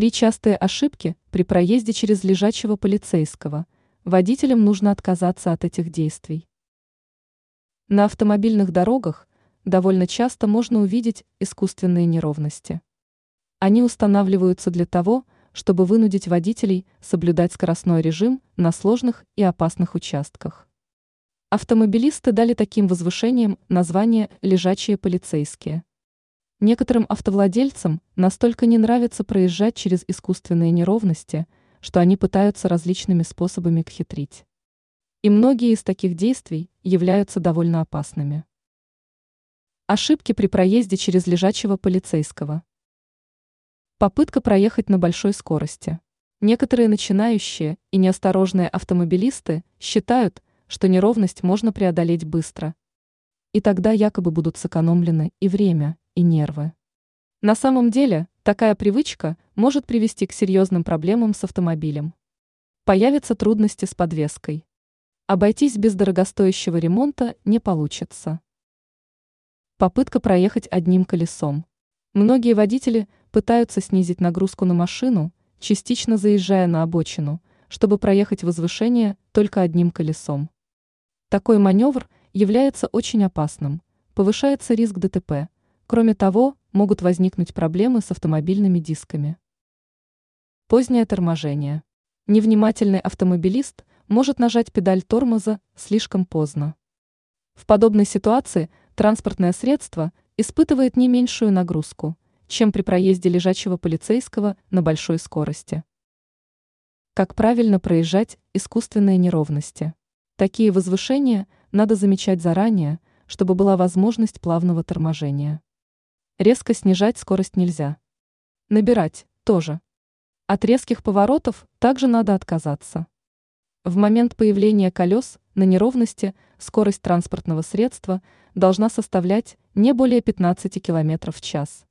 Три частые ошибки при проезде через лежачего полицейского. Водителям нужно отказаться от этих действий. На автомобильных дорогах довольно часто можно увидеть искусственные неровности. Они устанавливаются для того, чтобы вынудить водителей соблюдать скоростной режим на сложных и опасных участках. Автомобилисты дали таким возвышениям название «лежачие полицейские». Некоторым автовладельцам настолько не нравится проезжать через искусственные неровности, что они пытаются различными способами хитрить. И многие из таких действий являются довольно опасными. Ошибки при проезде через лежачего полицейского. Попытка проехать на большой скорости. Некоторые начинающие и неосторожные автомобилисты считают, что неровность можно преодолеть быстро. И тогда якобы будут сэкономлены и время, и нервы. На самом деле, такая привычка может привести к серьезным проблемам с автомобилем. Появятся трудности с подвеской. Обойтись без дорогостоящего ремонта не получится. Попытка проехать одним колесом. Многие водители пытаются снизить нагрузку на машину, частично заезжая на обочину, чтобы проехать возвышение только одним колесом. Такой маневр является очень опасным, повышается риск ДТП, Кроме того, могут возникнуть проблемы с автомобильными дисками. Позднее торможение. Невнимательный автомобилист может нажать педаль тормоза слишком поздно. В подобной ситуации транспортное средство испытывает не меньшую нагрузку, чем при проезде лежачего полицейского на большой скорости. Как правильно проезжать искусственные неровности? Такие возвышения надо замечать заранее, чтобы была возможность плавного торможения. Резко снижать скорость нельзя. Набирать тоже. От резких поворотов также надо отказаться. В момент появления колес на неровности скорость транспортного средства должна составлять не более 15 км в час.